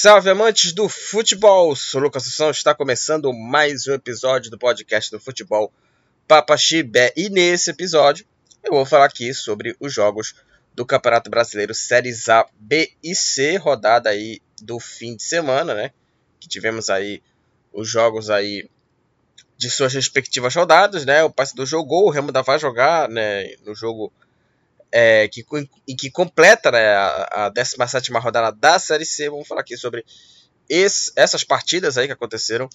Salve amantes do futebol! Sou Lucas Assunção, está começando mais um episódio do podcast do futebol Papa Chibé. E nesse episódio eu vou falar aqui sobre os jogos do Campeonato Brasileiro Séries A, B e C, rodada aí do fim de semana, né? Que tivemos aí os jogos aí de suas respectivas rodadas, né? O Paysandu jogou, o Remo da vai jogar, né? No jogo é, que, que completa né, a, a 17 rodada da Série C. Vamos falar aqui sobre esse, essas partidas aí que aconteceram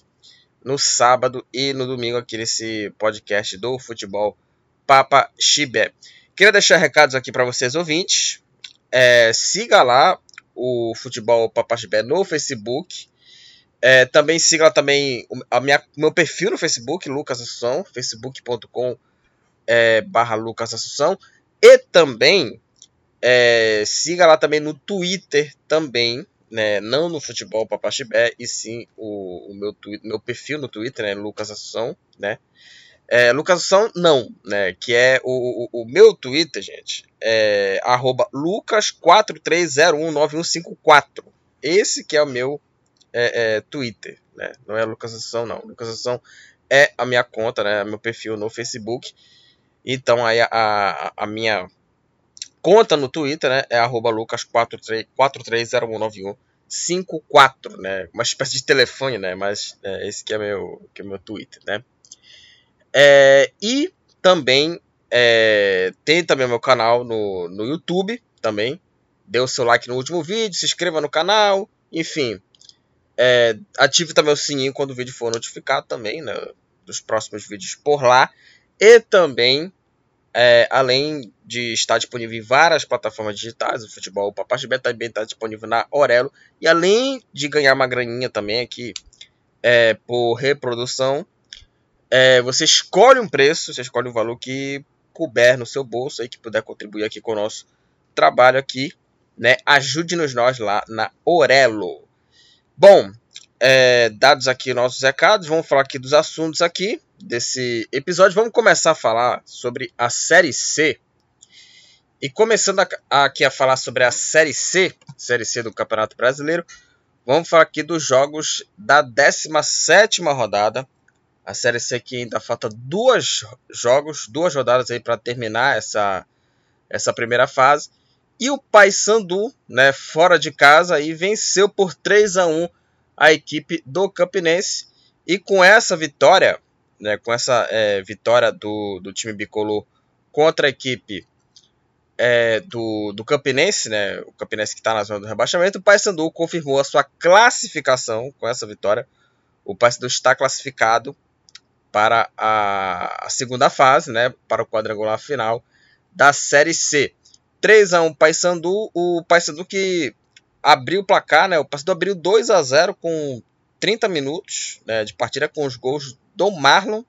no sábado e no domingo aqui nesse podcast do futebol Papa Chibé. Queria deixar recados aqui para vocês ouvintes. É, siga lá o futebol Papa Chibé no Facebook. É, também siga lá também a minha, meu perfil no Facebook, Lucas Assunção, facebook.com é, barra Lucas Assunção. E também é, siga lá também no Twitter também, né? Não no futebol Papaxibé, e sim o, o meu, twi meu perfil no Twitter, né? Lucas Assunção, né? É, Lucas Assunção, não, né? Que é o, o, o meu Twitter, gente. É arroba lucas43019154. Esse que é o meu é, é, Twitter, né? Não é Lucas Assunção, não. Lucas Assunção é a minha conta, né? Meu perfil no Facebook. Então aí a, a, a minha conta no Twitter né, é lucas43019154, né? Uma espécie de telefone, né? Mas é, esse que é meu, que é meu Twitter, né? É, e também é, tem também meu canal no, no YouTube também. Dê o seu like no último vídeo, se inscreva no canal, enfim. É, ative também o sininho quando o vídeo for notificado também, né? Dos próximos vídeos por lá. E também, é, além de estar disponível em várias plataformas digitais, o futebol, o Papache Bet também está disponível na Orelo. E além de ganhar uma graninha também aqui é, por reprodução, é, você escolhe um preço, você escolhe um valor que couber no seu bolso aí, que puder contribuir aqui com o nosso trabalho aqui, né? Ajude-nos nós lá na Orelo. Bom, é, dados aqui nossos recados, vamos falar aqui dos assuntos aqui desse episódio. Vamos começar a falar sobre a Série C. E começando a, aqui a falar sobre a Série C, Série C do Campeonato Brasileiro, vamos falar aqui dos jogos da 17 rodada. A Série C aqui ainda falta duas jogos, duas rodadas aí para terminar essa, essa primeira fase. E o Paysandu, né, fora de casa, aí venceu por 3 a 1 a equipe do Campinense. E com essa vitória, né, com essa é, vitória do, do time bicolor contra a equipe é, do, do Campinense, né, o Campinense que está na zona do rebaixamento, o Paysandu confirmou a sua classificação com essa vitória. O Paysandu está classificado para a, a, segunda fase, né, para o quadrangular final da Série C. 3 a 1 Paysandu, o Paysandu que abriu o placar, né? O Paysandu abriu 2 a 0 com 30 minutos né, de partida com os gols do Marlon.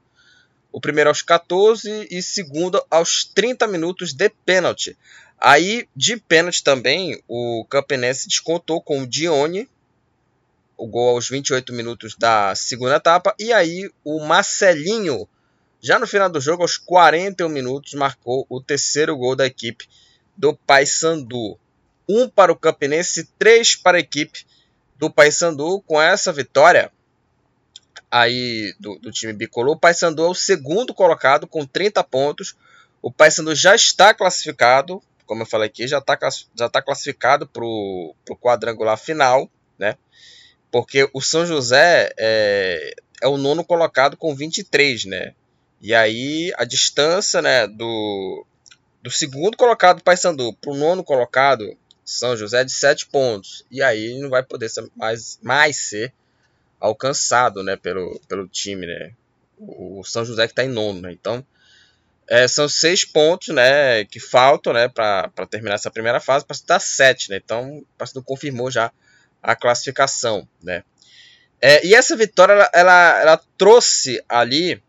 O primeiro aos 14 e segundo aos 30 minutos de pênalti. Aí, de pênalti também, o Campinense descontou com o Dione, o gol aos 28 minutos da segunda etapa. E aí, o Marcelinho, já no final do jogo, aos 41 minutos, marcou o terceiro gol da equipe do Paysandu um para o Campinense, três para a equipe do Paysandu. Com essa vitória aí do, do time bicolor, o Paysandu é o segundo colocado com 30 pontos. O Paysandu já está classificado, como eu falei aqui, já está já tá classificado para o quadrangular final, né? Porque o São José é, é o nono colocado com 23, né? E aí a distância né, do, do segundo colocado Paysandu para o nono colocado são José de 7 pontos. E aí não vai poder ser mais, mais ser alcançado né, pelo, pelo time. Né? O, São José que está em nono. Né? Então é, são seis pontos né, que faltam né, para terminar essa primeira fase para dar sete. Né? Então o Paysandu confirmou já a classificação. Né? É, e essa vitória ela, ela, ela trouxe ali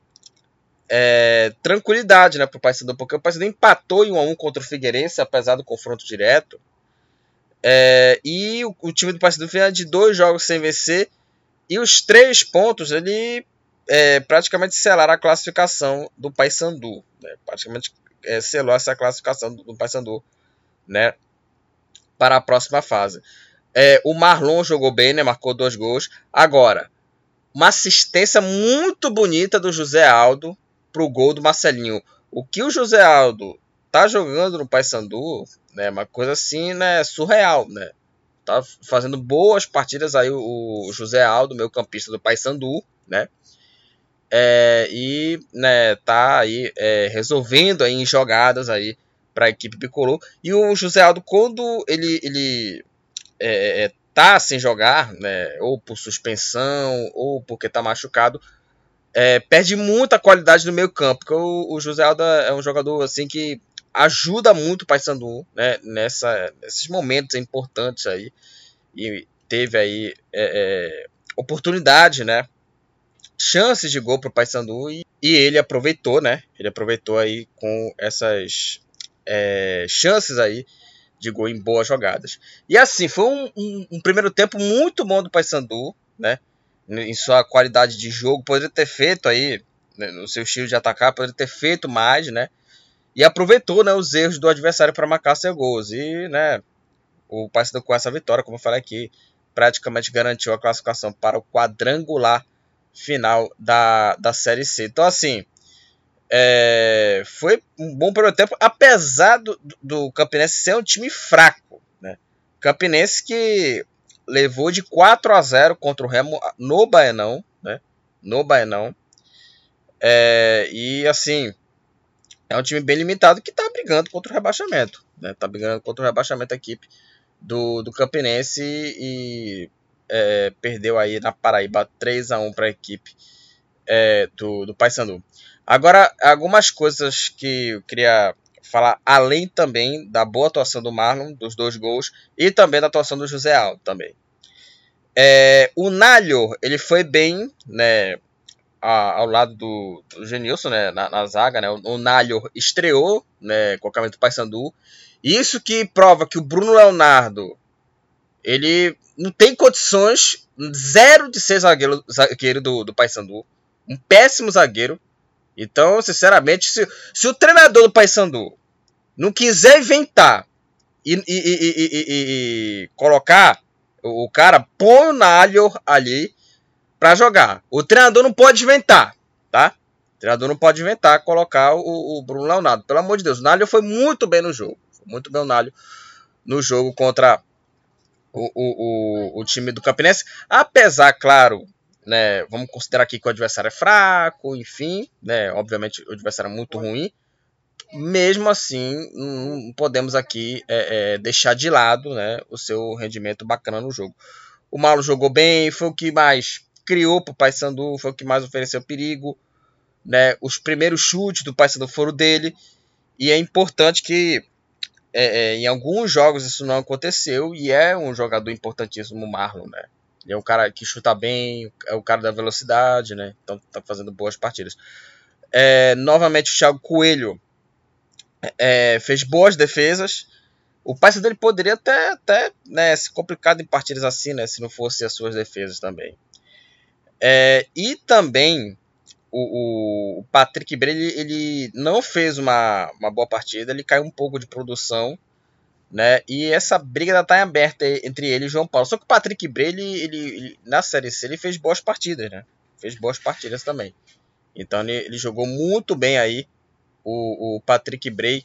é, tranquilidade né, para o Paysandu, porque o Paysandu empatou em 1 a 1 contra o Figueirense, apesar do confronto direto. É, e o, o, time do Paysandu fez de dois jogos sem vencer. E os três pontos ele é, praticamente selaram a classificação do Paysandu. Né? Praticamente é, selou essa classificação do, do Paysandu né? para a próxima fase. É, o Marlon jogou bem, né? Marcou dois gols. Agora, uma assistência muito bonita do José Aldo pro gol do Marcelinho. O que o José Aldo tá jogando no Paysandu, né? Uma coisa assim, né? Surreal, né? Tá fazendo boas partidas aí o, José Aldo, meu campista do Paysandu, né? É, e né, tá aí é, resolvendo aí em jogadas aí para a equipe bicolor. E o José Aldo, quando ele, ele é, é, tá sem jogar, né, ou por suspensão, ou porque tá machucado, é, perde muita qualidade no meio campo. Porque o, o José Aldo é um jogador assim que ajuda muito o Paysandu né, nessa, nesses momentos importantes aí. E teve aí é, é, oportunidade, né? Chances de gol para o Paysandu e, e ele aproveitou, né? Ele aproveitou aí com essas é, chances aí de gol em boas jogadas. E assim, foi um, um, um primeiro tempo muito bom do Paysandu, né? Em sua qualidade de jogo, poderia ter feito aí, né, no seu estilo de atacar, poderia ter feito mais, né? E aproveitou né, os erros do adversário para marcar seus gols. E né, o Paysandu com essa vitória, como eu falei aqui, praticamente garantiu a classificação para o quadrangular final da, da Série C. Então, assim, é, foi um bom primeiro tempo, apesar do, do Campinense ser um time fraco. Né? Campinense que levou de 4 a 0 contra o Remo no Baenão. Né? No Baenão. É, e assim, é um time bem limitado que está brigando contra o rebaixamento. Está né? Tá brigando contra o rebaixamento a equipe do, do Campinense e é, perdeu aí na Paraíba 3 a 1 para a equipe é, do, do Paysandu. Agora, algumas coisas que eu queria falar, além também da boa atuação do Marlon, dos dois gols, e também da atuação do José Aldo também. É, o Nalho, ele foi bem, né, a, ao lado do, do Genilson, né, na, na zaga, né, o, o Nalho estreou, né, com a camisa do Paysandu, isso que prova que o Bruno Leonardo, ele não tem condições, zero de ser zagueiro, zagueiro do, do Paysandu, um péssimo zagueiro, então, sinceramente, se, se o treinador do Paysandu não quiser inventar e, e, e, e, colocar o cara, põe o Nalho ali para jogar. O treinador não pode inventar, tá? O treinador não pode inventar colocar o, o Bruno Leonardo. Pelo amor de Deus, o Nalho foi muito bem no jogo. Muito bem o Nalho no jogo contra o, o, o, o time do Campinense. Apesar, claro, né, vamos considerar aqui que o adversário é fraco, enfim, né, obviamente o adversário é muito ruim. Mesmo assim, não podemos aqui é, é, deixar de lado né, o seu rendimento bacana no jogo. O Malo jogou bem, foi o que mais criou para o Paysandu, foi o que mais ofereceu perigo. Né, os primeiros chutes do Paysandu foram dele. E é importante que é, é, em alguns jogos isso não aconteceu. E é um jogador importantíssimo o Marlon. Né? Ele é um cara que chuta bem, é o cara da velocidade, né? Então tá fazendo boas partidas. É, novamente o Thiago Coelho é, fez boas defesas. O passe dele poderia até, até né, se complicar em partidas assim, né? Se não fosse as suas defesas também. É, e também o, o Patrick Bray, ele, não fez uma, uma boa partida, ele caiu um pouco de produção né? E essa briga ainda tá aberta entre ele e João Paulo. Só que o Patrick Bray, ele, ele, ele, na Série C, ele fez boas partidas, né? Fez boas partidas também. Então ele, ele jogou muito bem aí, o, o Patrick Bray.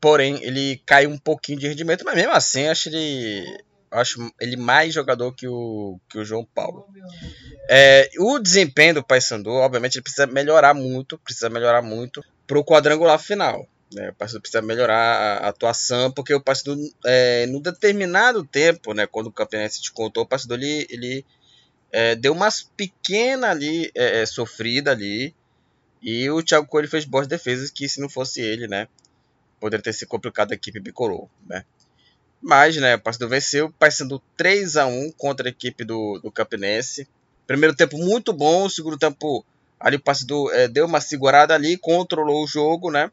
Porém, ele caiu um pouquinho de rendimento, mas mesmo assim, acho ele, acho ele mais jogador que o, que o João Paulo. É, o desempenho do Paysandu, obviamente, ele precisa melhorar muito, precisa melhorar muito para o quadrangular final. Né? O Paysandu precisa melhorar a atuação, porque o Paysandu, é, no determinado tempo, né, quando o campeonato se descontou, o Paysandu ele, ele é, deu umas pequenas ali, é, é, sofrida ali, e o Thiago Coelho fez boas defesas que se não fosse ele, né, poderia ter sido complicado a equipe bicolor, né. Mas, né, o Paysandu venceu, o Paysandu 3 a 1 contra a equipe do, do Campinense. Primeiro tempo muito bom, segundo tempo ali o Paysandu é, deu uma segurada ali, controlou o jogo, né,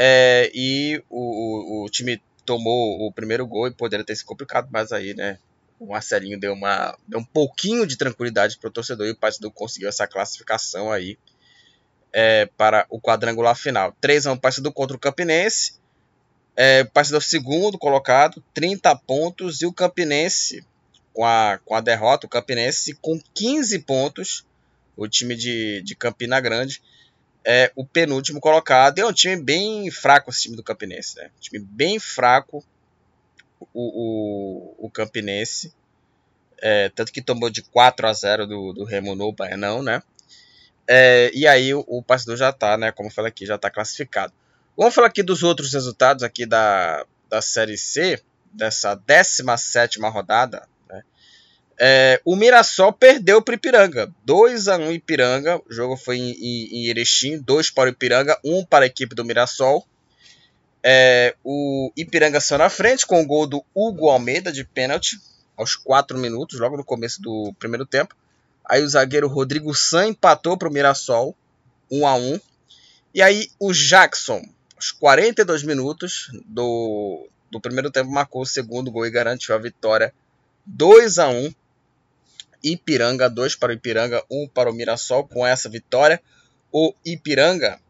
é, e o, o, o, time tomou o primeiro gol e poderia ter se complicado, mas aí, né? O Marcelinho deu, uma, deu um pouquinho de tranquilidade para o torcedor e o Paysandu conseguiu essa classificação aí é, para o quadrangular final. 3 a 1 Paysandu contra o Campinense. É, Paysandu segundo colocado, 30 pontos. E o Campinense, com a, com a derrota, o Campinense com 15 pontos. O time de, de Campina Grande é o penúltimo colocado. E é um time bem fraco esse time do Campinense. Né? Um time bem fraco o, o, o Campinense. É, tanto que tomou de 4 a 0 do, do Remo no Baianão, né? É, e aí o, o já está, né? Como eu falei aqui, já está classificado. Vamos falar aqui dos outros resultados aqui da, da Série C, dessa 17 rodada. Né? É, o Mirassol perdeu para o Ipiranga. 2 a 1 Ipiranga. O jogo foi em, em, em Erechim. 2 para o Ipiranga, 1 um para a equipe do Mirassol. É, o Ipiranga saiu na frente com o gol do Hugo Almeida de pênalti aos 4 minutos, logo no começo do primeiro tempo. Aí o zagueiro Rodrigo San empatou para o Mirassol, 1 a 1 E aí o Jackson, aos 42 minutos do, do primeiro tempo, marcou o segundo gol e garantiu a vitória 2 a 1 Ipiranga, 2 para o Ipiranga, 1 para o Mirassol. Com essa vitória, o Ipiranga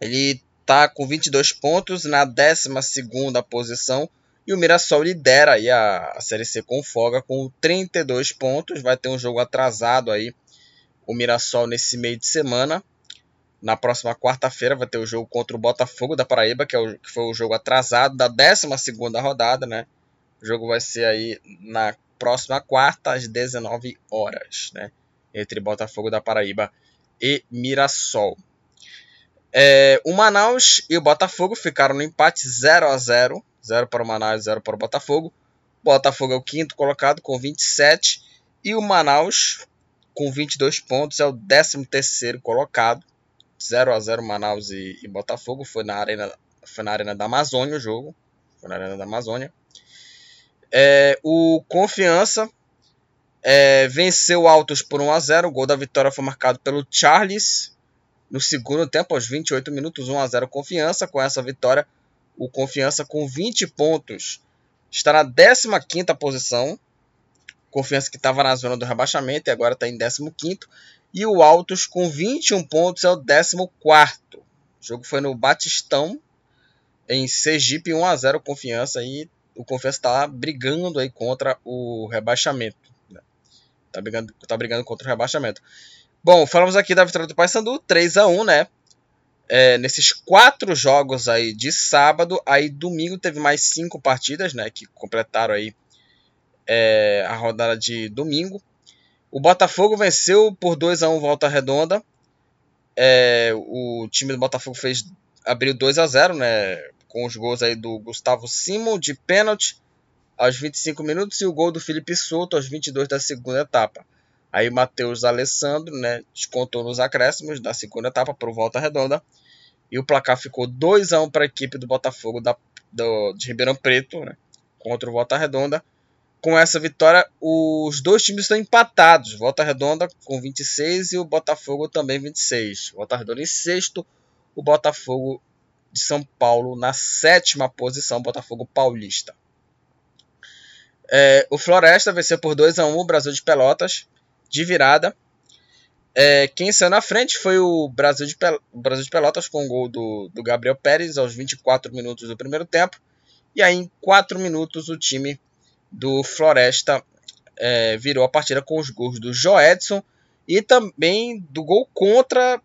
ele está com 22 pontos na 12 posição e o Mirassol lidera aí a, a Série C com folga com 32 pontos. Vai ter um jogo atrasado aí. O Mirassol nesse meio de semana. Na próxima quarta-feira vai ter o jogo contra o Botafogo da Paraíba, que, é o, que foi o jogo atrasado da 12 rodada, né? O jogo vai ser aí na próxima quarta, às 19 horas, né? Entre Botafogo da Paraíba e Mirassol. É, o Manaus e o Botafogo ficaram no empate 0 a 0 0 para o Manaus, 0 para o Botafogo. Botafogo é o quinto colocado com 27 e o Manaus com 22 pontos é o 13 terceiro colocado. 0 a 0 Manaus e, e, Botafogo foi na arena foi na arena da Amazônia o jogo, foi na arena da Amazônia. É, o Confiança é, venceu Altos por 1 a 0. O gol da vitória foi marcado pelo Charles no segundo tempo aos 28 minutos, 1 a 0 Confiança. Com essa vitória, o Confiança com 20 pontos está na 15 posição. Confiança que estava na zona do rebaixamento e agora está em 15. E o Altos com 21 pontos é o 14. O jogo foi no Batistão, em Sergipe, 1 a 0 Confiança. E o Confiança está brigando aí contra o rebaixamento. Está né? Tá brigando, tá brigando contra o rebaixamento. Bom, falamos aqui da vitória do Paysandu, 3 a 1 né? é, nesses quatro jogos aí de sábado, aí domingo teve mais cinco partidas, né, que completaram aí é, a rodada de domingo. O Botafogo venceu por 2 a 1 volta redonda. É, o time do Botafogo fez abriu 2 a 0, né, com os gols aí do Gustavo Simon de pênalti aos 25 minutos e o gol do Felipe Souto aos 22 da segunda etapa. Aí Matheus Alessandro, né, descontou nos acréscimos da segunda etapa para o volta redonda e o placar ficou 2 a 1 para a equipe do Botafogo da, do, de Ribeirão Preto, né, contra o Volta Redonda. Com essa vitória, os dois times estão empatados. Volta Redonda com 26 e o Botafogo também 26. Volta Redonda em sexto, o Botafogo de São Paulo na sétima posição, Botafogo Paulista. É, o Floresta venceu por 2 a 1 o Brasil de Pelotas de virada. É, quem saiu na frente foi o Brasil de, Pel Brasil de Pelotas com o gol do, do Gabriel Pérez aos 24 minutos do primeiro tempo. E aí, em 4 minutos, o time do Floresta é, virou a partida com os gols do Joedson e também do gol contra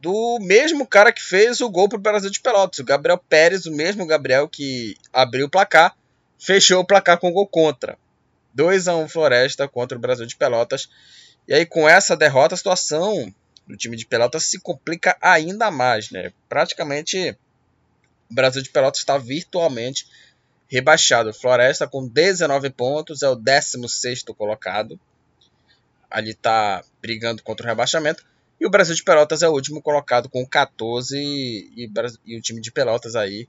do mesmo cara que fez o gol para o Brasil de Pelotas, o Gabriel Pérez, o mesmo Gabriel que abriu o placar, fechou o placar com gol contra. 2 a 1 Floresta contra o Brasil de Pelotas. E aí, com essa derrota, a situação do time de Pelotas se complica ainda mais, né? Praticamente o Brasil de Pelotas está virtualmente rebaixado. Floresta com 19 pontos é o 16 colocado. Ali está brigando contra o rebaixamento. E o Brasil de Pelotas é o último colocado com 14 e, e o time de Pelotas aí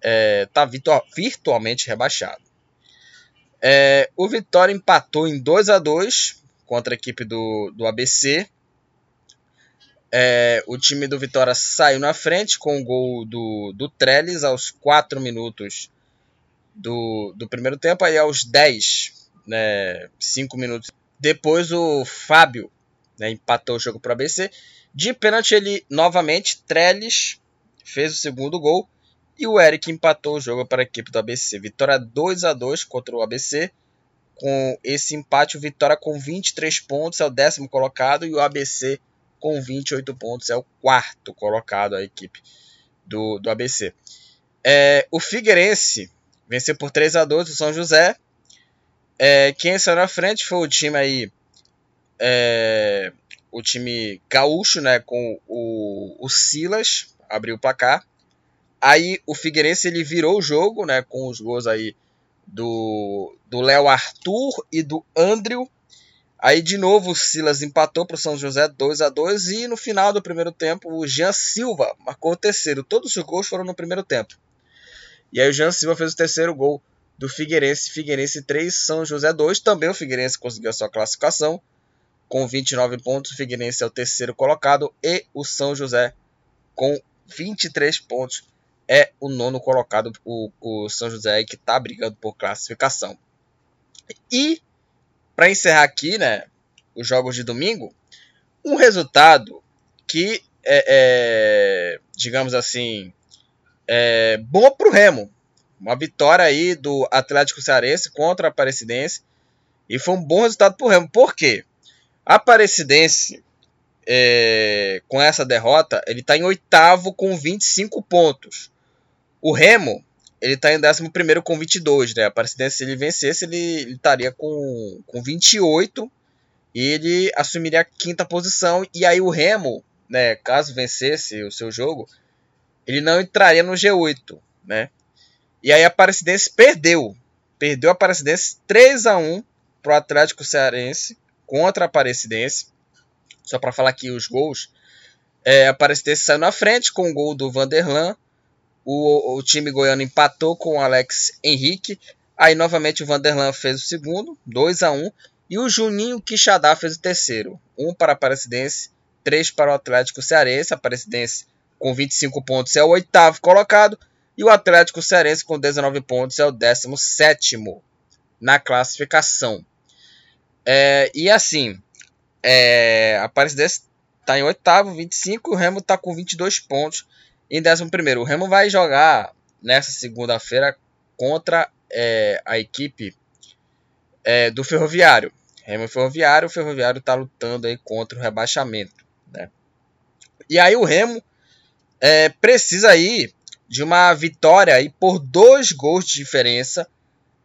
está é, virtual, virtualmente rebaixado. É, o Vitória empatou em 2 a 2 contra a equipe do, do ABC. É, o time do Vitória saiu na frente com o gol do, do Trellis aos 4 minutos do, do primeiro tempo. Aí aos 10, né, 5 minutos depois, o Fábio né, empatou o jogo para o ABC. De pênalti, ele novamente, Trellis fez o segundo gol. E o Eric empatou o jogo para a equipe do ABC. Vitória 2 a 2 contra o ABC. Com esse empate, o Vitória com 23 pontos é o décimo colocado e o ABC com 28 pontos é o quarto colocado a equipe do, do ABC. É, o Figueirense venceu por 3 a 2 o São José. É, quem saiu na frente foi o time aí é, o time gaúcho, né, com o, o Silas, abriu o placar. Aí o Figueirense ele virou o jogo, né, com os gols aí do Léo Arthur e do Andrew. Aí de novo o Silas empatou para o São José 2 a 2 e no final do primeiro tempo o Jean Silva marcou o terceiro. Todos os gols foram no primeiro tempo. E aí o Jean Silva fez o terceiro gol do Figueirense, Figueirense 3, São José 2. Também o Figueirense conseguiu a sua classificação com 29 pontos. O Figueirense é o terceiro colocado e o São José com 23 pontos é o nono colocado. O, o São José aí que está brigando por classificação. E para encerrar aqui, né, os jogos de domingo, um resultado que é, é digamos assim, é bom para o Remo. Uma vitória aí do Atlético Cearense contra a Aparecidense. E foi um bom resultado para o Remo. Por quê? A Aparecidense, é, com essa derrota, ele está em oitavo com 25 pontos. O Remo, ele está em décimo primeiro com 22. Né? A Aparecidense, se ele vencesse, ele, estaria com, com 28 e ele assumiria a quinta posição. E aí o Remo, né, caso vencesse o seu jogo, ele não entraria no G8. Né? E aí a Aparecidense perdeu. Perdeu a Aparecidense 3 a 1 para o Atlético Cearense contra a Aparecidense. Só para falar aqui os gols. É, a Aparecidense saiu na frente com o gol do Vanderlan. O, o time goiano empatou com o Alex Henrique. Aí novamente o Vanderlan fez o segundo, 2 a 1 E o Juninho Quixadá fez o terceiro. 1 um para a Aparecidense, 3 para o Atlético Cearense. A Aparecidense com 25 pontos é o oitavo colocado. E o Atlético Cearense com 19 pontos é o 17 na classificação. É, e assim, é, a Aparecidense está em oitavo, 25, o Remo está com 22 pontos em décimo primeiro. O Remo vai jogar nessa segunda-feira contra é, a equipe é, do Ferroviário. Remo Ferroviário, o Ferroviário está lutando aí contra o rebaixamento. Né? E aí o Remo é, precisa aí de uma vitória aí por dois gols de diferença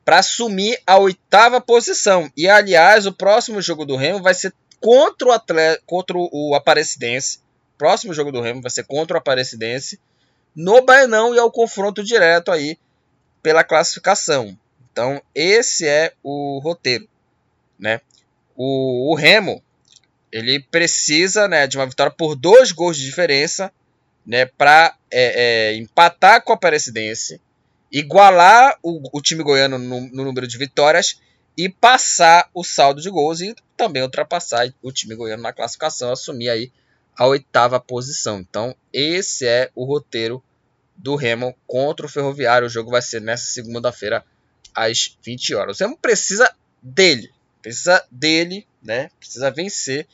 para assumir a oitava posição. E aliás, o próximo jogo do Remo vai ser contra o atleta, contra o Aparecidense. Próximo jogo do Remo vai ser contra o Aparecidense no Baianão e é o confronto direto aí pela classificação. Então, esse é o roteiro, né? O, o Remo, ele precisa, né, de uma vitória por dois gols de diferença, né, para é, é, empatar com a Aparecidense igualar o, o time goiano no, no, número de vitórias e passar o saldo de gols e também ultrapassar o time goiano na classificação, assumir aí a oitava posição. Então, esse é o roteiro do Remo contra o Ferroviário. O jogo vai ser nessa segunda-feira às 20 horas. O Remo precisa dele, precisa dele, né? Precisa vencer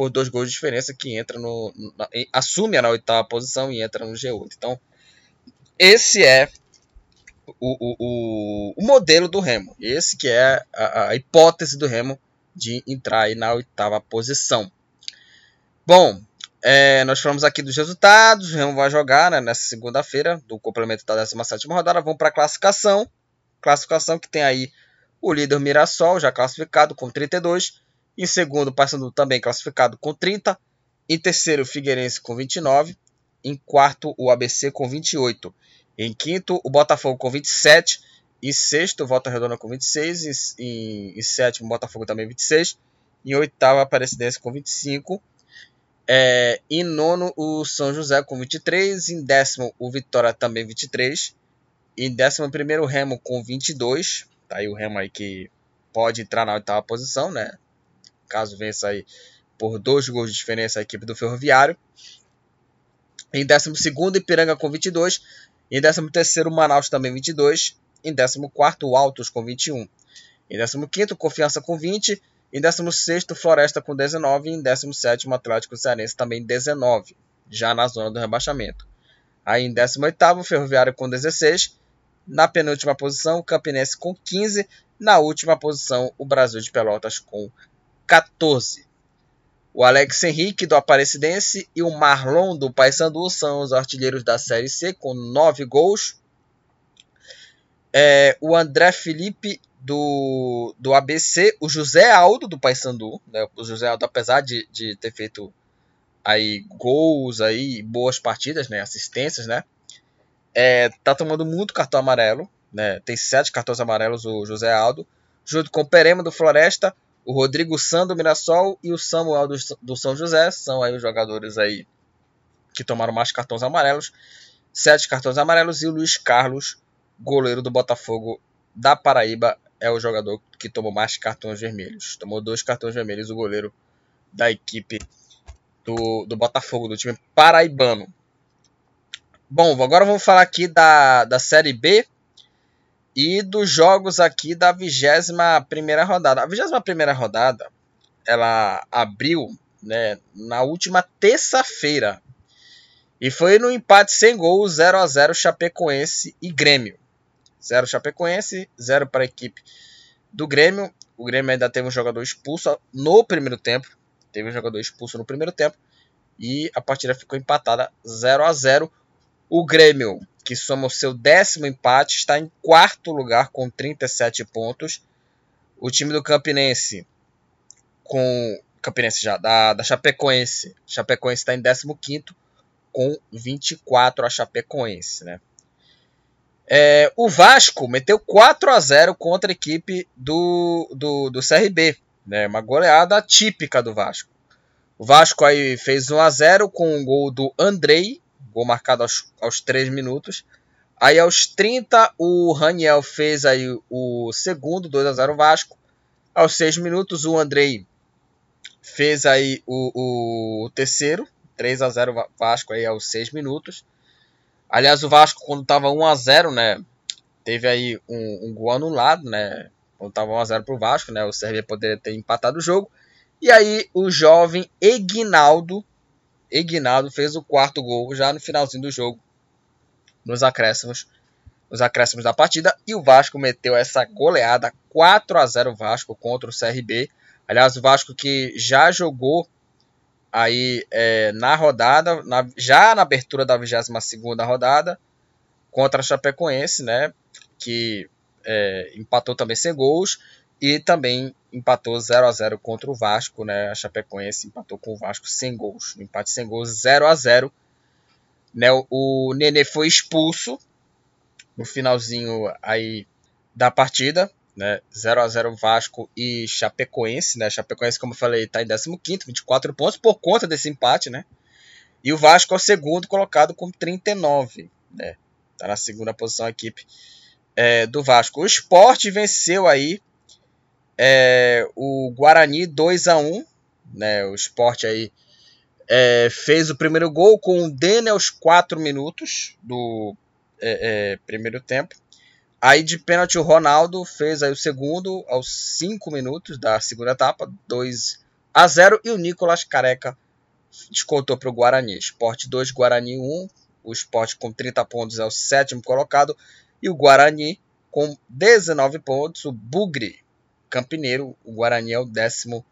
por dois gols de diferença que entra no, na, assume a oitava posição e entra no G8. Então, esse é o, o, o, modelo do Remo. Esse que é a, a hipótese do Remo de entrar na oitava posição. Bom, é, nós falamos aqui dos resultados. O Remo vai jogar né, nessa segunda-feira, do complemento da 17 rodada. Vamos para a classificação. Classificação que tem aí o líder Mirassol, já classificado com 32. Em segundo, passando também classificado com 30. Em terceiro, Figueirense com 29. Em quarto, o ABC com 28. Em quinto, o Botafogo com 27. Em sexto, Volta Redonda com 26. Em, em, em sétimo, Botafogo também 26. Em oitavo, a Aparecidense com 25. É, em nono, o São José com 23. Em décimo, o Vitória também 23. Em décimo primeiro, o Remo com 22. Tá aí o Remo aí que pode entrar na oitava posição, né? Caso vença aí por dois gols de diferença a equipe do Ferroviário. Em décimo segundo, Ipiranga com 22. Em 13º, Manaus também 22. Em 14º, Altos com 21. Em 15º, Confiança com 20. Em 16º, Floresta com 19. E em 17º, Atlético Cearense também 19. Já na zona do rebaixamento. Aí em 18º, Ferroviário com 16. Na penúltima posição, o Campinense com 15. Na última posição, o Brasil de Pelotas com 14. O Alex Henrique do Aparecidense e o Marlon do Paysandu são os artilheiros da Série C com 9 gols. É, o André Felipe do, do ABC, o José Aldo do Paysandu, né? o José Aldo apesar de, de ter feito aí gols aí, boas partidas, né, assistências, né, é, tá tomando muito cartão amarelo, né, tem sete cartões amarelos o José Aldo, junto com o Perema do Floresta, o Rodrigo San do Mirassol e o Samuel do, do São José, são aí os jogadores aí que tomaram mais cartões amarelos, sete cartões amarelos e o Luiz Carlos, goleiro do Botafogo da Paraíba, é o jogador que tomou mais cartões vermelhos. Tomou dois cartões vermelhos o goleiro da equipe do, do Botafogo, do time paraibano. Bom, agora vamos falar aqui da, da Série B e dos jogos aqui da 21 rodada. A 21 rodada ela abriu né, na última terça-feira e foi no empate sem gol 0 a 0 Chapecoense e Grêmio. 0 Chapecoense, 0 para a equipe do Grêmio. O Grêmio ainda teve um jogador expulso no primeiro tempo. Teve um jogador expulso no primeiro tempo. E a partida ficou empatada 0 a 0 O Grêmio, que soma o seu décimo empate, está em quarto lugar com 37 pontos. O time do Campinense, com. Campinense já, da, da Chapecoense. Chapecoense está em 15 com 24 a Chapecoense, né? É, o Vasco meteu 4 a 0 contra a equipe do, do, do CRB. Né? Uma goleada típica do Vasco. O Vasco aí fez 1 a 0 com um gol do Andrei, gol marcado aos, aos 3 minutos. Aí aos 30 o Raniel fez aí o segundo, 2 a 0 Vasco. Aos 6 minutos o Andrei fez aí o, o terceiro, 3 a 0 Vasco aí aos 6 minutos. Aliás, o Vasco, quando estava 1 a 0 né? Teve aí um, um gol anulado, né? Quando estava 1x0 para o Vasco, né? O CRB poderia ter empatado o jogo. E aí o jovem Egnaldo, Egnaldo fez o quarto gol já no finalzinho do jogo. Nos acréscimos, nos acréscimos da partida. E o Vasco meteu essa goleada 4 a 0 Vasco contra o CRB. Aliás, o Vasco que já jogou aí é, na rodada, na, já na abertura da 22ª rodada, contra a Chapecoense, né, que é, empatou também sem gols, e também empatou 0 a 0 contra o Vasco, né, a Chapecoense empatou com o Vasco sem gols, empate sem gols, 0 a 0 né, o, o Nenê foi expulso no finalzinho aí da partida, né? 0 a 0 Vasco e Chapecoense, né? Chapecoense, como eu falei, está em 15º, 24 pontos por conta desse empate, né? E o Vasco é o segundo colocado com 39, né? Tá na segunda posição a equipe é, do Vasco. O Sport venceu aí é, o Guarani 2 a 1 né? O Sport aí é, fez o primeiro gol com o Dene aos 4 minutos do é, é, primeiro tempo. Aí de pênalti o Ronaldo fez aí o segundo aos 5 minutos da segunda etapa, 2 a 0 e o Nicolas Careca descontou para o Guarani. Sport 2, Guarani 1. O Sport com 30 pontos é o sétimo colocado e o Guarani com 19 pontos. O Bugre Campineiro, o Guarani é o 18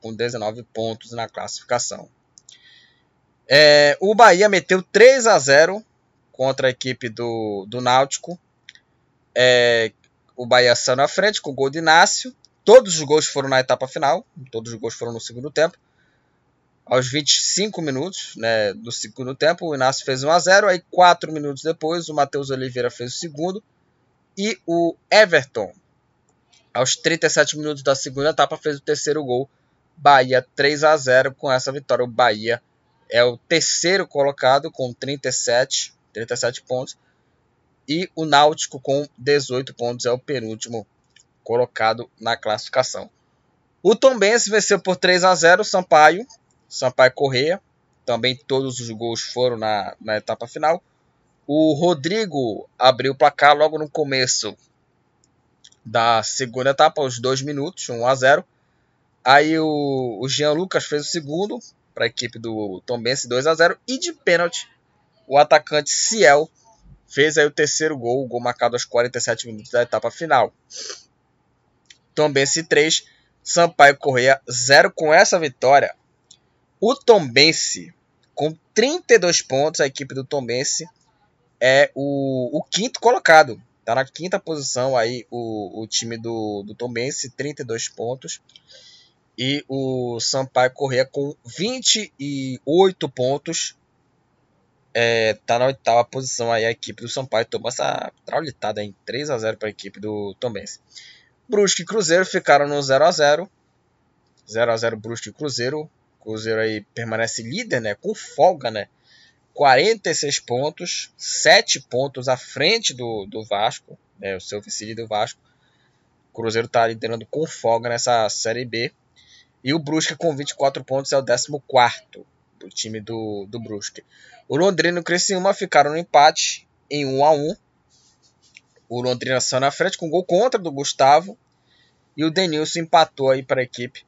com 19 pontos na classificação. É, o Bahia meteu 3 a 0 contra a equipe do, do Náutico. É, o Bahia saiu na frente com o gol de Inácio. Todos os gols foram na etapa final. Todos os gols foram no segundo tempo. Aos 25 minutos né, do segundo tempo, o Inácio fez 1 a 0 Aí, 4 minutos depois, o Matheus Oliveira fez o segundo. E o Everton, aos 37 minutos da segunda etapa, fez o terceiro gol. Bahia 3 a 0 Com essa vitória, o Bahia é o terceiro colocado com 37, 37 pontos. E o Náutico, com 18 pontos, é o penúltimo colocado na classificação. O Tombense venceu por 3 a 0 o Sampaio, Sampaio Correia. Também todos os gols foram na, na etapa final. O Rodrigo abriu o placar logo no começo da segunda etapa, aos 2 minutos, 1 a 0. Aí o, o Jean Lucas fez o segundo para a equipe do Tombense, 2 a 0. E de pênalti, o atacante Ciel fez aí o terceiro gol, o gol marcado aos 47 minutos da etapa final. Tombense 3, Sampaio Correia 0 com essa vitória. O Tombense com 32 pontos, a equipe do Tombense é o, o quinto colocado. Está na quinta posição aí o, o time do, do Tombense, 32 pontos. E o Sampaio Correia com 28 pontos. É, tá na oitava posição aí a equipe do Sampaio. Tomou essa traulitada em 3 a 0 para a equipe do Tombense. Brusque e Cruzeiro ficaram no 0 a 0 0 a 0 Brusque e Cruzeiro. Cruzeiro aí permanece líder, né? Com folga, né? 46 pontos, 7 pontos à frente do, do Vasco, né? O seu vice do Vasco. O Cruzeiro está liderando com folga nessa Série B. E o Brusque com 24 pontos é o 14 do time do, do Brusque. O Londrina e o Criciúma ficaram no empate em 1 a 1 O Londrina saiu na frente com gol contra do Gustavo. E o Denilson empatou aí para a equipe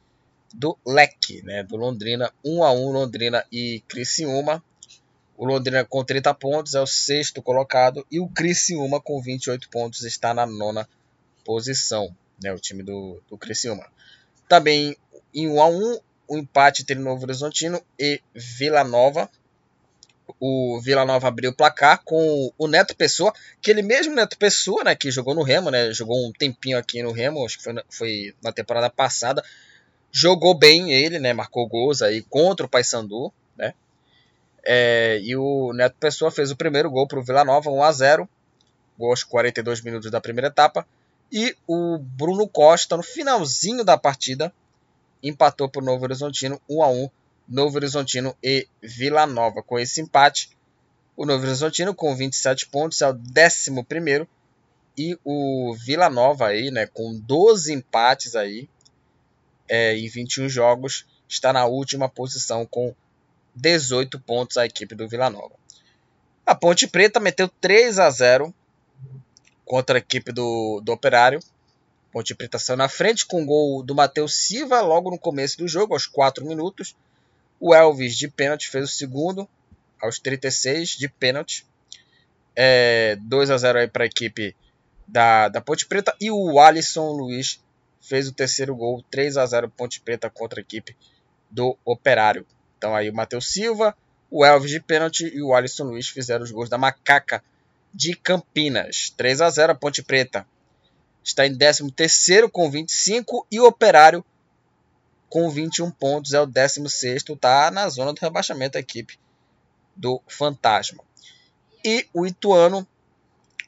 do Leque, né, do Londrina, 1 a 1 Londrina e Criciúma. O Londrina com 30 pontos é o sexto colocado e o Criciúma com 28 pontos está na nona posição, né, o time do, do Criciúma. Também em 1 a 1 o empate entre Novo Horizontino e Vila Nova. O Vila Nova abriu o placar com o Neto Pessoa, aquele mesmo Neto Pessoa, né, que jogou no Remo, né, jogou um tempinho aqui no Remo, acho que foi na, foi na temporada passada, jogou bem ele, né? Marcou gols aí contra o Paysandu? É, e o Neto Pessoa fez o primeiro gol para o Vila Nova, 1 a 0 gol aos 42 minutos da primeira etapa. E o Bruno Costa, no finalzinho da partida, empatou para o Novo Horizontino, 1 a 1 Novo Horizontino e Vila Nova. Com esse empate, o Novo Horizontino, com 27 pontos, é o 11 e o Vila Nova aí, né, com 12 empates aí, é, em 21 jogos, está na última posição com 18 pontos a equipe do Vila Nova. A Ponte Preta meteu 3 a 0 contra a equipe do, do Operário. Ponte Preta saiu na frente com o gol do Matheus Silva logo no começo do jogo, aos 4 minutos. O Elvis de pênalti fez o segundo, aos 36 de pênalti. É, 2 a 0 aí para a equipe da, da Ponte Preta. E o Alisson Luiz fez o terceiro gol, 3 a 0 Ponte Preta contra a equipe do Operário. Então aí o Matheus Silva, o Elvis de pênalti e o Alisson Luiz fizeram os gols da Macaca de Campinas. 3 a 0 a Ponte Preta. Está em 13º com 25 e o Operário com 21 pontos é o 16º, está na zona do rebaixamento a equipe do Fantasma. E o Ituano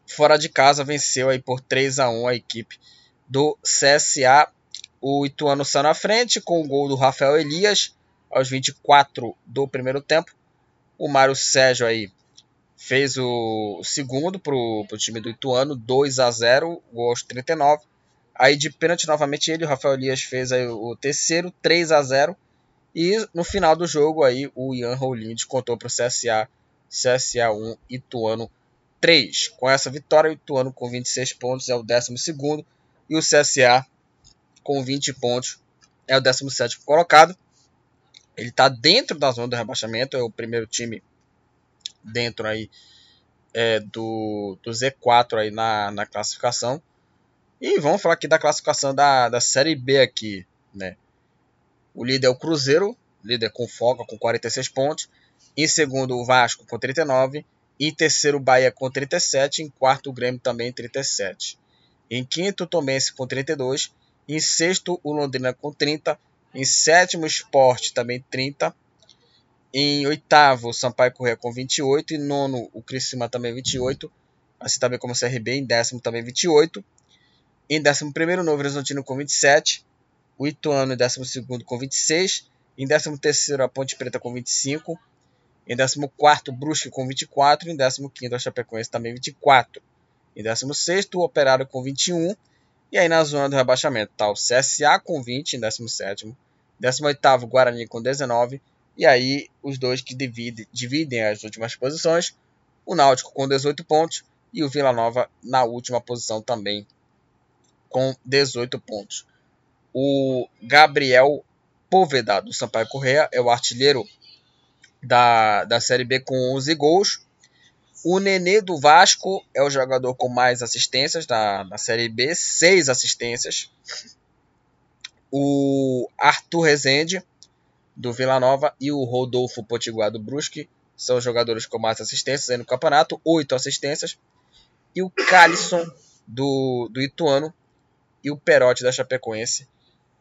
fora de casa venceu aí por 3 a 1 a equipe do CSA. O Ituano saiu na frente com o gol do Rafael Elias aos 24 do primeiro tempo. O Mário Sérgio aí fez o segundo para o time do Ituano, 2 a 0 gol aos 39. Aí de pênalti novamente ele, o Rafael Elias fez aí o terceiro, 3 a 0 E no final do jogo aí o Ian Rollins contou para o CSA, CSA 1, Ituano 3. Com essa vitória, o Ituano com 26 pontos é o 12 segundo e o CSA, com 20 pontos, é o 17 colocado. Ele está dentro da zona do rebaixamento, é o primeiro time dentro aí é, do, do Z4 aí na, na classificação. E vamos falar aqui da classificação da, da Série B aqui, né? O líder é o Cruzeiro, líder com folga com 46 pontos. Em segundo, o Vasco com 39. Em terceiro, o Bahia com 37. Em quarto, o Grêmio também 37. Em quinto, o Tomense com 32. Em sexto, o Londrina com 30. Em sétimo, o Sport também 30. Em oitavo, Sampaio Correia com 28. Em nono, o Criciúma também 28. Assim também como o CRB. Em décimo, também 28. Em décimo primeiro, Novo Horizontino com 27. O Ituano em décimo segundo com 26. Em décimo terceiro, a Ponte Preta com 25. Em décimo quarto, o Brusque com 24. Em décimo quinto, a Chapecoense também 24. Em 16, o Operário com 21. E aí na zona do rebaixamento está o CSA com 20 em 17. 18, Guarani com 19. E aí os dois que divide, dividem as últimas posições. O Náutico com 18 pontos. E o Vila Nova na última posição também com 18 pontos. O Gabriel Poveda do Sampaio Correia é o artilheiro da, da Série B com 11 gols. O Nenê do Vasco é o jogador com mais assistências na, Série B, seis assistências. O Arthur Rezende, do Vila Nova, e o Rodolfo Potiguar do Brusque são jogadores com mais assistências no campeonato, oito assistências. E o Calisson, do, do Ituano, e o Perotti da Chapecoense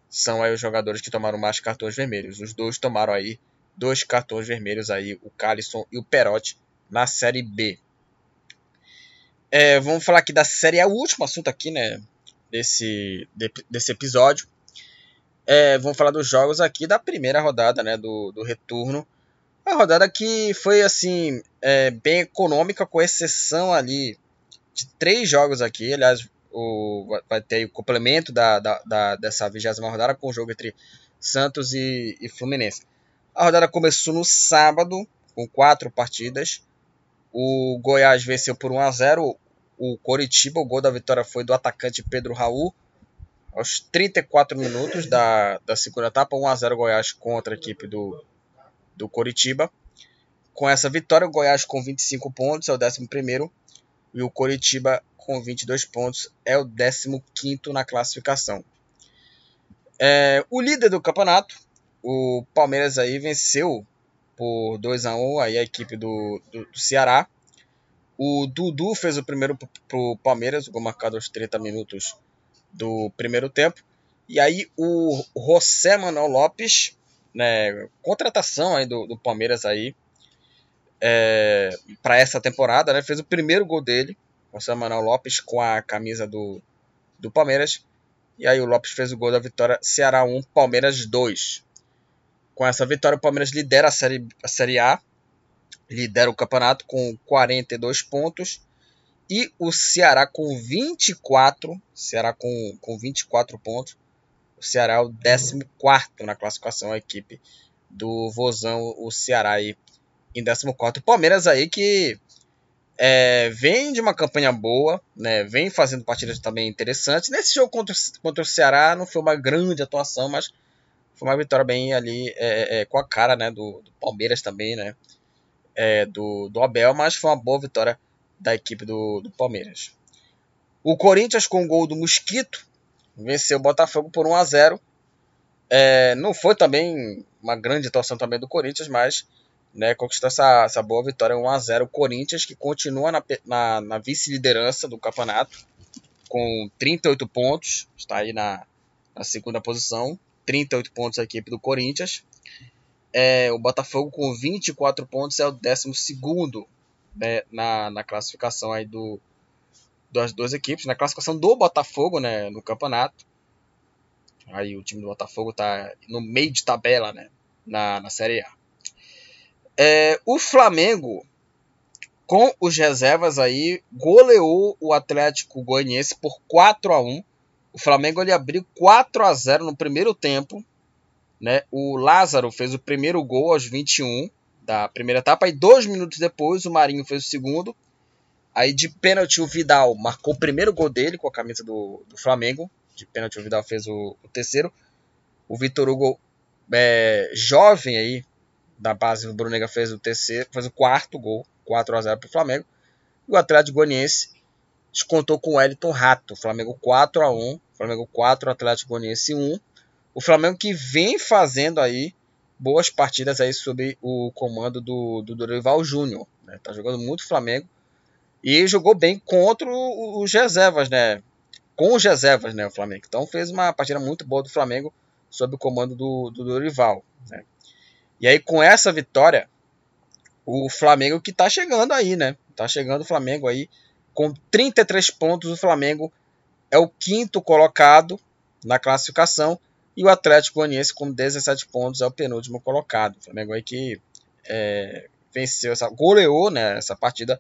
são aí os jogadores que tomaram mais cartões vermelhos. Os dois tomaram aí dois cartões vermelhos aí, o Calisson e o Perotti na Série B. É, vamos falar aqui da Série A, o último assunto aqui, né, desse, de, desse episódio. É, vamos falar dos jogos aqui da primeira rodada, né, do, do retorno. A rodada que foi, assim, é, bem econômica, com exceção ali de três jogos aqui. Aliás, o, vai ter o complemento da, da, da dessa vigésima rodada com o jogo entre Santos e, e Fluminense. A rodada começou no sábado, com quatro partidas. O Goiás venceu por 1 a 0 o Coritiba. O gol da vitória foi do atacante Pedro Raul. Aos 34 minutos da, da segunda etapa, 1 a 0 Goiás contra a equipe do, do Coritiba. Com essa vitória, o Goiás com 25 pontos é o 11 e o Coritiba com 22 pontos é o 15 na classificação. É, o líder do campeonato, o Palmeiras aí venceu por 2 a 1 aí a equipe do, do, do Ceará. O Dudu fez o primeiro para o Palmeiras, o gol marcado aos 30 minutos do primeiro tempo. E aí o José Manuel Lopes, né, contratação aí do, do Palmeiras aí é, para essa temporada, né, fez o primeiro gol dele, José Manuel Lopes com a camisa do, do Palmeiras. E aí o Lopes fez o gol da vitória, Ceará 1, Palmeiras 2. Com essa vitória, o Palmeiras lidera a Série, a série A, lidera o campeonato com 42 pontos. E o Ceará com 24, Ceará com, com 24 pontos. O Ceará é o 14 na classificação, a equipe do Vozão, o Ceará aí em 14. O Palmeiras aí que é, vem de uma campanha boa, né, vem fazendo partidas também interessantes. Nesse jogo contra, contra o Ceará não foi uma grande atuação, mas foi uma vitória bem ali é, é, com a cara né, do, do Palmeiras também, né? É, do, do Abel, mas foi uma boa vitória da equipe do, do Palmeiras. O Corinthians, com o gol do Mosquito, venceu o Botafogo por 1 a 0 é, Não foi também uma grande atuação também do Corinthians, mas né, conquistou essa, essa boa vitória 1 a 0 O Corinthians, que continua na, na, na vice-liderança do campeonato, com 38 pontos, está aí na, na segunda posição. 38 pontos a equipe do Corinthians. É, o Botafogo com 24 pontos é o 12 né, na, na classificação aí do, das duas equipes. Na classificação do Botafogo né, no campeonato. Aí o time do Botafogo está no meio de tabela né, na, na Série A. É, o Flamengo, com os reservas aí, goleou o Atlético Goianiense por 4 a 1 o Flamengo ele abriu 4 a 0 no primeiro tempo. Né? O Lázaro fez o primeiro gol aos 21 da primeira etapa. E dois minutos depois, o Marinho fez o segundo. Aí de pênalti, o Vidal marcou o primeiro gol dele com a camisa do, do Flamengo. De pênalti, o Vidal fez o, o terceiro. O Vitor Hugo, é, jovem aí, da base do Brunega, fez o terceiro, fez o quarto gol, 4 a 0 para o Flamengo. E o Atlético Goianiense descontou com o Wellington Rato. Flamengo 4 a 1 Flamengo 4, Atlético Goianiense 1. O Flamengo que vem fazendo aí boas partidas aí sob o comando do, do Dorival Júnior. Né? Tá jogando muito Flamengo. E jogou bem contra os reservas, né? Com os reservas, né? O Flamengo. Então fez uma partida muito boa do Flamengo sob o comando do, do Dorival. Né? E aí, com essa vitória, o Flamengo que tá chegando aí, né? Tá chegando o Flamengo aí. Com 33 pontos, o Flamengo é o quinto colocado na classificação e o Atlético Goianiense com 17 pontos é o penúltimo colocado. O Flamengo aí que é, venceu essa, goleou né, essa partida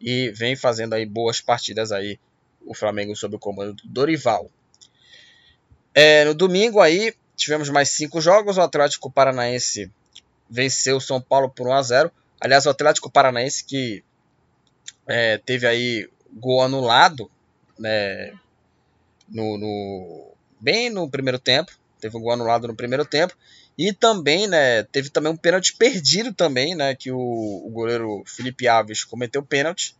e vem fazendo aí boas partidas aí o Flamengo sob o comando do Dorival. É, no domingo aí tivemos mais cinco jogos. O Atlético Paranaense venceu o São Paulo por 1 a 0. Aliás, o Atlético Paranaense que é, teve aí gol anulado, né, no, no, bem no primeiro tempo. teve um gol anulado no primeiro tempo. E também, né, teve também um pênalti perdido também, né, que o, o goleiro Felipe Alves cometeu pênalti.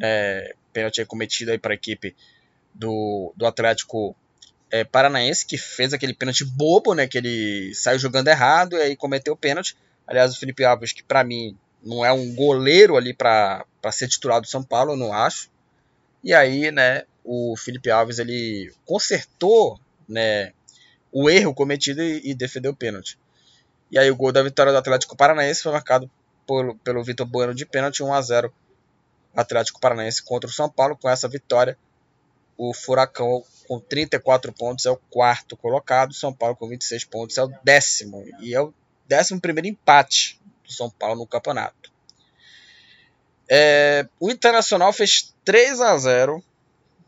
É, pênalti aí cometido aí para a equipe do, do Atlético é, Paranaense, que fez aquele pênalti bobo, né, que ele saiu jogando errado e aí cometeu pênalti. Aliás, o Felipe Alves, que para mim não é um goleiro ali para ser titular do São Paulo, eu não acho. E aí, né, o Felipe Alves ele consertou, né, o erro cometido e, e defendeu o pênalti. E aí o gol da vitória do Atlético Paranaense foi marcado por, pelo Vitor Bueno de pênalti 1 a 0 Atlético Paranaense contra o São Paulo. Com essa vitória, o Furacão com 34 pontos é o quarto colocado, São Paulo com 26 pontos é o décimo e é o décimo primeiro empate do São Paulo no campeonato. É, o Internacional fez 3 a 0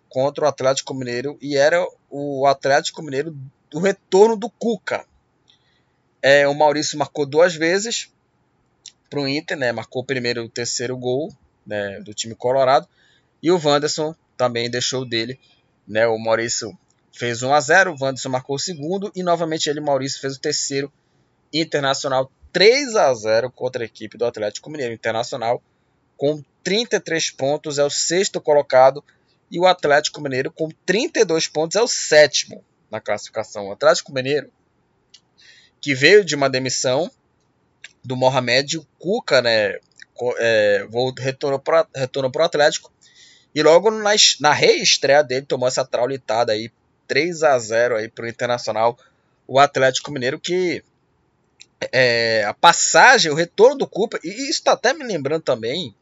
contra o Atlético Mineiro e era o Atlético Mineiro do retorno do Cuca. É, o Maurício marcou duas vezes para o Inter, né? marcou o primeiro e o terceiro gol né, do time colorado. E o Wanderson também deixou dele. Né, o Maurício fez 1 a 0 o Wanderson marcou o segundo. E novamente ele, Maurício, fez o terceiro. Internacional 3 a 0 contra a equipe do Atlético Mineiro. Internacional com 33 pontos é o sexto colocado. E o Atlético Mineiro com 32 pontos é o sétimo na classificação. O Atlético Mineiro, que veio de uma demissão do Mohamed, o Cuca, né, é, retornou para o Atlético. E logo na, reestreia dele tomou essa traulitada aí, 3 a 0 aí pro Internacional, o Atlético Mineiro que é, a passagem, o retorno do Cuca, e isso está até me lembrando também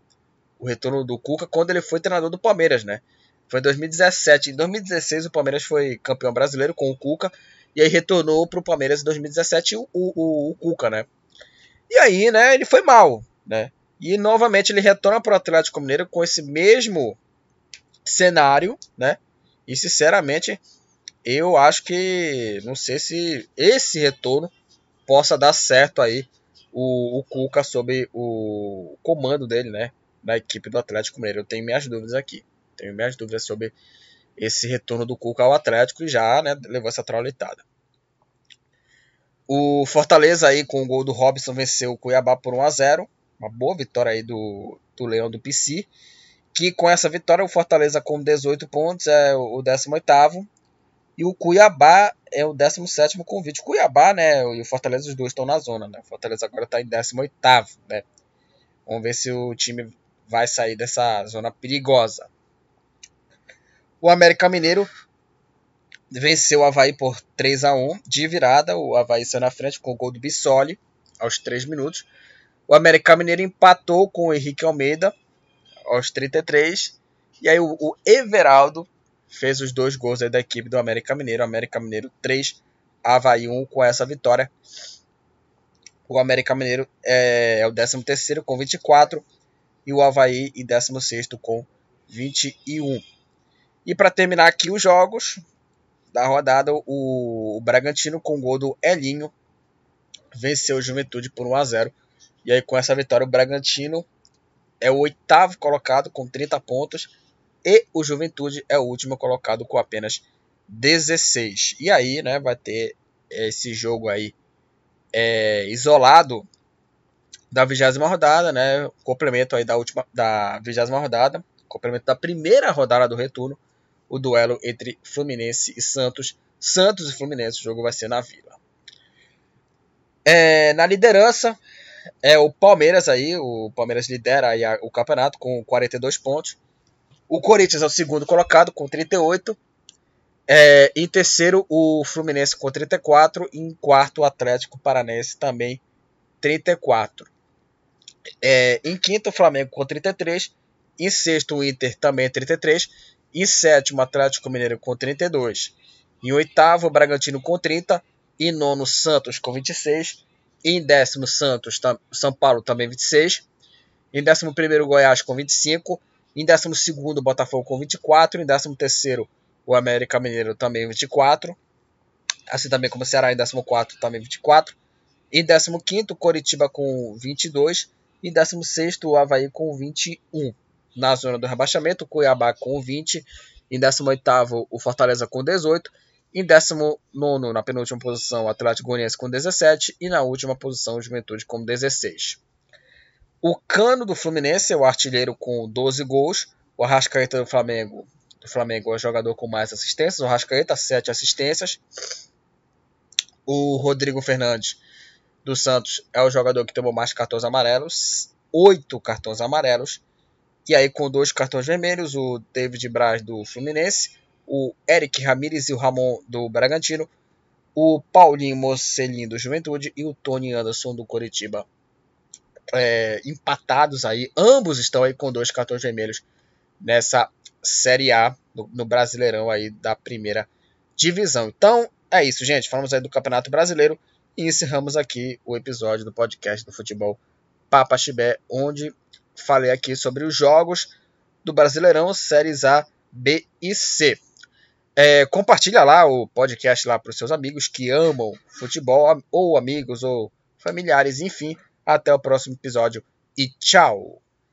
o retorno do Cuca quando ele foi treinador do Palmeiras, né? Foi em 2017. Em 2016 o Palmeiras foi campeão brasileiro com o Cuca. E aí retornou para o Palmeiras em 2017 o, o, o, Cuca, né? E aí, né, ele foi mal, né? E novamente ele retorna para o Atlético Mineiro com esse mesmo cenário, né? E sinceramente, eu acho que não sei se esse retorno possa dar certo aí o, o Cuca sob o comando dele, né? Da equipe do Atlético Mineiro. Eu tenho minhas dúvidas aqui. Tenho minhas dúvidas sobre esse retorno do Cuca ao Atlético e já né, levou essa traulitada. O Fortaleza aí com o gol do Robson venceu o Cuiabá por 1 a 0 Uma boa vitória aí do, do Leão do PC. Que com essa vitória o Fortaleza com 18 pontos é o 18 e o Cuiabá é o 17 com 20. O Cuiabá, né, e o Fortaleza, os dois estão na zona, né? O Fortaleza agora está em 18 né? Vamos ver se o time vai sair dessa zona perigosa. O América Mineiro venceu o Havaí por 3 a 1 de virada. O Havaí saiu na frente com o gol do Bissoli aos 3 minutos. O América Mineiro empatou com o Henrique Almeida aos 33. E aí o, o Everaldo fez os dois gols da equipe do América Mineiro. América Mineiro 3, Havaí 1 com essa vitória. O América Mineiro é, é o 13 terceiro com 24 e o Havaí em 16 com 21. E para terminar aqui os jogos da rodada, o, Bragantino com o gol do Elinho venceu o Juventude por 1 a 0. E aí com essa vitória o Bragantino é o oitavo colocado com 30 pontos e o Juventude é o último colocado com apenas 16. E aí, né, vai ter esse jogo aí é, isolado da vigésima rodada, né, complemento aí da última da vigésima rodada, complemento da primeira rodada do retorno o duelo entre Fluminense e Santos. Santos e Fluminense, o jogo vai ser na Vila. É, na liderança, é o Palmeiras aí, o Palmeiras lidera aí o campeonato com 42 pontos. O Corinthians é o segundo colocado com 38. É, em terceiro, o Fluminense com 34. E em quarto, o Atlético Paranense também 34. É, em quinto, o Flamengo com 33. Em sexto, o Inter também 33. Em sétimo, Atlético Mineiro com 32. Em oitavo, Bragantino com 30. Em nono, Santos com 26. Em décimo, Santos, São Paulo também 26. Em décimo primeiro, Goiás com 25. Em décimo segundo, Botafogo com 24. Em décimo terceiro, o América Mineiro também 24. Assim também como o Ceará em décimo quarto também 24. Em décimo quinto, Coritiba com 22. Em décimo sexto, o Havaí com 21 na zona do rebaixamento, o Cuiabá com 20, em 18º o Fortaleza com 18, Em 19, na penúltima posição, o Atlético Goianiense com 17 e na última posição, o Juventude com 16. O Cano do Fluminense é o artilheiro com 12 gols. O Arrascaeta do Flamengo, do Flamengo é o jogador com mais assistências. O Arrascaeta, 7 assistências. O Rodrigo Fernandes do Santos é o jogador que tomou mais cartões amarelos. 8 cartões amarelos. E aí, com dois cartões vermelhos, o David Braz do Fluminense o Eric Ramírez e o Ramon do Bragantino, o Paulinho Mocelin do Juventude e o Tony Anderson do Coritiba. É, empatados aí, ambos estão aí com dois cartões vermelhos nessa Série A, no, no Brasileirão aí da primeira divisão. Então, é isso, gente. Falamos aí do Campeonato Brasileiro e encerramos aqui o episódio do podcast do Futebol Papa Chibé, onde falei aqui sobre os jogos do Brasileirão, séries A, B e C. É, compartilha lá o podcast lá para os seus amigos que amam futebol, ou amigos, ou familiares, enfim. Até o próximo episódio e tchau!